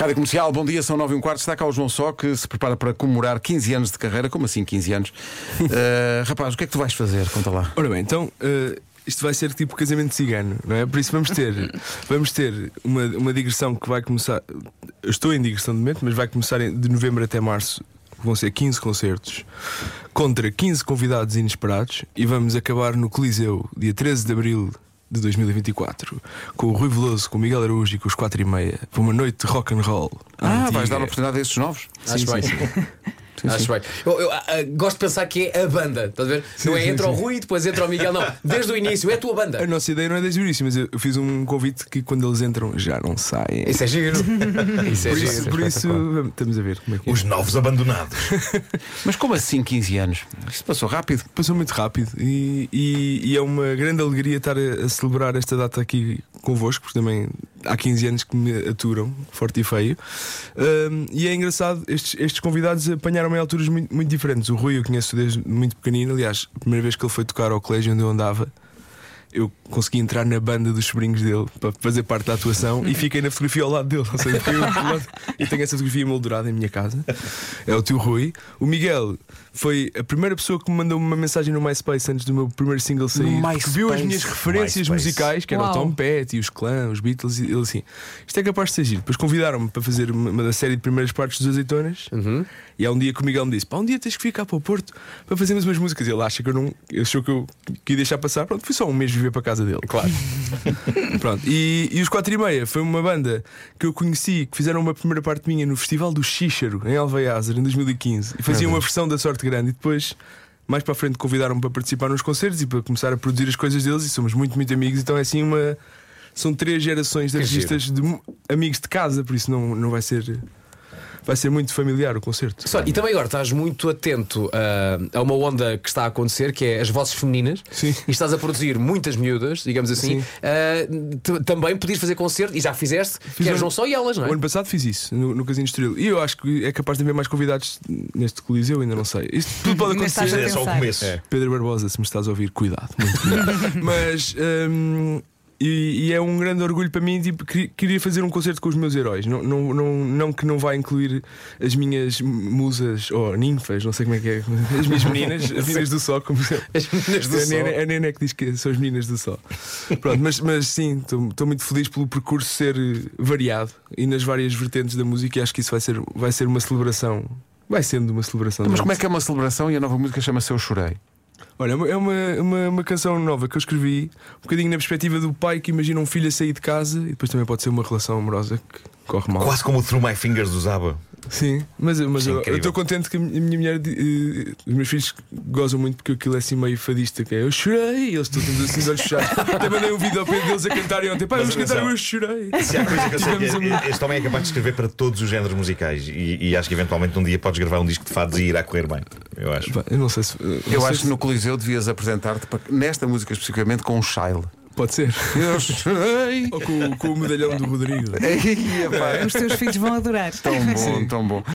Rádio Comercial, bom dia, são 9 e um quarto. Está cá o João Só, que se prepara para comemorar 15 anos de carreira. Como assim 15 anos? Uh, rapaz, o que é que tu vais fazer? Conta lá. Ora bem, então. uh, isto vai ser tipo casamento cigano, não é? Por isso vamos ter, vamos ter uma, uma digressão que vai começar. Estou em digressão de momento, mas vai começar de novembro até março. Vão ser 15 concertos contra 15 convidados inesperados e vamos acabar no Coliseu, dia 13 de abril de 2024, com o Rui Veloso, com o Miguel Araújo e com os 4 e meia, para uma noite de rock and roll. Ah, Antiga. vais dar oportunidade a estes novos? Sim, Acho sim, bem. sim. Acho bem. Eu, eu, ah, ah, gosto de pensar que é a banda, estás a ver? não é sim, entra o sim. Rui e depois entra o Miguel, não. Desde o início, é a tua banda. A nossa ideia não é desde o início, mas eu fiz um convite que quando eles entram já não saem. Isso é giro. Isso é Por giro. isso, por isso estamos a ver como é que é. Os novos abandonados. Mas como assim 15 anos? Isto passou rápido. Passou muito rápido e, e- e é uma grande alegria estar a, a celebrar esta data aqui convosco, porque também há 15 anos que me aturam, forte e feio. Ahm, e é engraçado, estes, estes convidados apanharam-me em alturas muito, muito diferentes. O Rui eu conheço desde muito pequenino, aliás, a primeira vez que ele foi tocar ao colégio onde eu andava. Eu consegui entrar na banda dos sobrinhos dele para fazer parte da atuação e fiquei na fotografia ao lado dele. Ou seja, fiquei ao lado- e tenho essa fotografia moldurada em minha casa. É o tio Rui. O Miguel foi a primeira pessoa que me mandou uma mensagem no MySpace antes do meu primeiro single sair. Porque viu as MySpace. minhas referências MySpace. musicais, que era o Uau. Tom Petty, os Clã, os Beatles, e ele assim: Isto é capaz de ser giro. Depois convidaram-me para fazer uma, uma série de primeiras partes dos azeitonas. E há um dia que o Miguel me disse: Pá, um dia tens que ficar para o Porto para fazermos umas músicas. E ele acha que eu não. ele Achou que eu que ia deixar passar. Pronto, fui só um mês viver para a casa dele. Claro. Pronto, e, e os 4 e meia foi uma banda que eu conheci, que fizeram uma primeira parte minha no Festival do Xíxaro, em Alveiazer, em 2015, e faziam uma versão da Sorte Grande. E depois, mais para a frente, convidaram-me para participar nos concertos e para começar a produzir as coisas deles. E somos muito, muito amigos. Então é assim uma. São três gerações de Que artistas, de amigos de casa, por isso não, não vai ser. Vai ser muito familiar o concerto. Só, e também agora estás muito atento ah, a uma onda que está a acontecer, que é as vozes femininas, Sim. e estás a produzir muitas miúdas, digamos assim. Sim. T- também podias fazer concerto, e já fizeste, que um- eras não só e elas, não é? O ano passado fiz isso no, no Casino Estoril e eu acho que é capaz de haver mais convidados neste Coliseu, ainda não sei. Isto tudo pode acontecer. a É só o pensar. começo. Pedro Barbosa, se me estás a ouvir, cuidado, muito cuidado. Mas hum, e, e é um grande orgulho para mim. Tipo, queria- fazer um concerto com os meus heróis. Não, não, não, não que não vai incluir as minhas musas ou ninfas, não sei como é que é. As minhas meninas, as meninas do sol, como As meninas do a sol. Nena, a Nena é que diz que são as meninas do sol. Pronto, mas, mas sim, estou muito feliz pelo percurso ser eh, variado e nas várias vertentes da música. E acho que isso vai ser, vai ser uma celebração. Vai sendo uma celebração. Mas como é que é uma celebração e a nova música chama-se Eu Chorei? Olha, é uma- é uma, uma, uma canção nova que eu escrevi, um bocadinho na perspectiva do pai que imagina um filho a sair de casa e depois também pode ser uma relação amorosa que corre mal. Quase como o Through My Fingers do Zaba. Sim, mas, mas Isso é eu estou contente que a minha mulher, eh, os meus filhos gozam muito porque aquilo é assim meio fadista, que é eu chorei, e eles estão todos assim, de olhos fechados. Até mandei um vídeo ao pé deles a cantarem ontem, pai, Mas vamos cantar eu chorei. Se há coisa que eu sei que este homem é capaz de escrever para todos os géneros musicais e, e acho que eventualmente um dia podes gravar um disco de fados e irá correr bem. Eu acho. Pá, Eu não sei se. não Eu sei acho se- que no Coliseu devias apresentar-te para- nesta música especificamente com um Shile. Pode ser. Eu chorei. Ou com, com o medalhão do Rodrigo. Ei, Os teus filhos vão adorar. tão bom, tão bom.